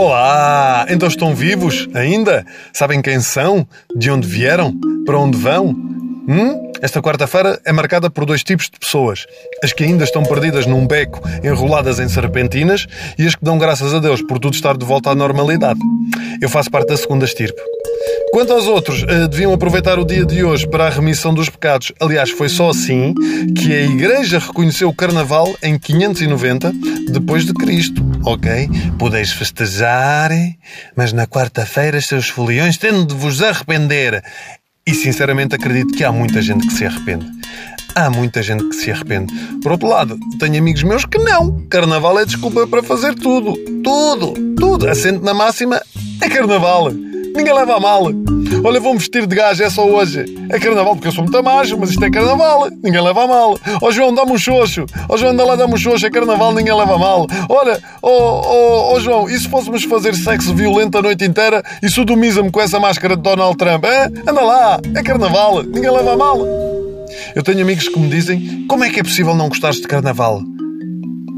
Olá! Então estão vivos ainda? Sabem quem são? De onde vieram? Para onde vão? Hum? Esta quarta-feira é marcada por dois tipos de pessoas: as que ainda estão perdidas num beco, enroladas em serpentinas, e as que dão graças a Deus por tudo estar de volta à normalidade. Eu faço parte da segunda estirpe. Quanto aos outros, eh, deviam aproveitar o dia de hoje para a remissão dos pecados. Aliás, foi só assim que a Igreja reconheceu o Carnaval em 590 depois de Cristo. Ok? Podeis festejar, mas na quarta-feira, seus foliões, tendo de vos arrepender. E sinceramente acredito que há muita gente que se arrepende. Há muita gente que se arrepende. Por outro lado, tenho amigos meus que não. Carnaval é desculpa para fazer tudo. Tudo. Tudo. Assente na máxima é carnaval. Ninguém leva a mal. Olha, vou-me vestir de gajo, é só hoje. É carnaval porque eu sou muito macho, mas isto é carnaval. Ninguém leva a mal. Ó João, dá-me um xoxo. Ó João, anda lá, dá-me um xoxo. É carnaval, ninguém leva a mal. Olha, ó oh, oh, João, e se fôssemos fazer sexo violento a noite inteira e sodomiza-me com essa máscara de Donald Trump? É? Anda lá, é carnaval. Ninguém leva a mal. Eu tenho amigos que me dizem como é que é possível não gostares de carnaval?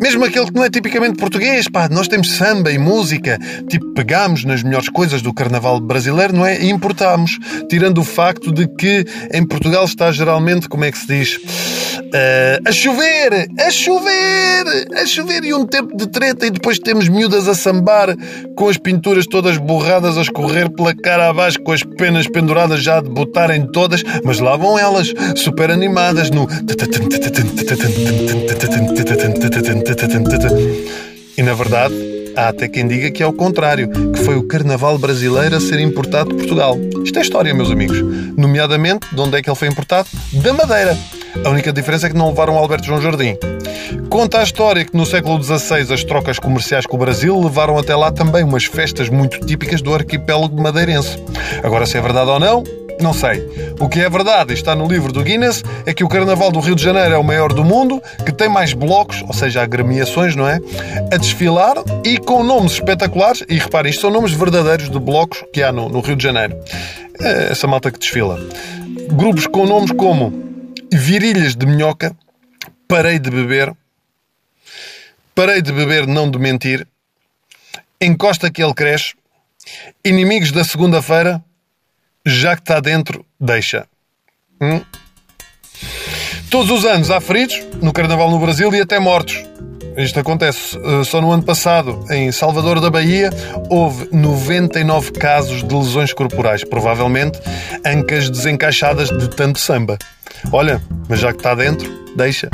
Mesmo aquele que não é tipicamente português, pá, nós temos samba e música. Tipo, pegamos nas melhores coisas do carnaval brasileiro, não é? E importamos. Tirando o facto de que em Portugal está geralmente, como é que se diz? Uh, a chover! A chover! A chover e um tempo de treta e depois temos miúdas a sambar com as pinturas todas borradas a escorrer pela cara abaixo com as penas penduradas já a debutarem todas, mas lá vão elas, super animadas no verdade, há até quem diga que é o contrário, que foi o carnaval brasileiro a ser importado de Portugal. Isto é história, meus amigos. Nomeadamente, de onde é que ele foi importado? Da Madeira. A única diferença é que não levaram Alberto João Jardim. Conta a história que no século XVI as trocas comerciais com o Brasil levaram até lá também umas festas muito típicas do arquipélago madeirense. Agora, se é verdade ou não, não sei. O que é verdade e está no livro do Guinness é que o Carnaval do Rio de Janeiro é o maior do mundo, que tem mais blocos, ou seja, agremiações, não é? A desfilar e com nomes espetaculares. E reparem, isto são nomes verdadeiros de blocos que há no, no Rio de Janeiro. É essa malta que desfila. Grupos com nomes como Virilhas de Minhoca, Parei de Beber, Parei de Beber, Não de Mentir, Encosta que ele cresce, Inimigos da Segunda-feira já que está dentro, deixa. Hum? Todos os anos há feridos no Carnaval no Brasil e até mortos. Isto acontece. Eh, só no ano passado, em Salvador da Bahia, houve 99 casos de lesões corporais, provavelmente ancas desencaixadas de tanto samba. Olha, mas já que está dentro, deixa.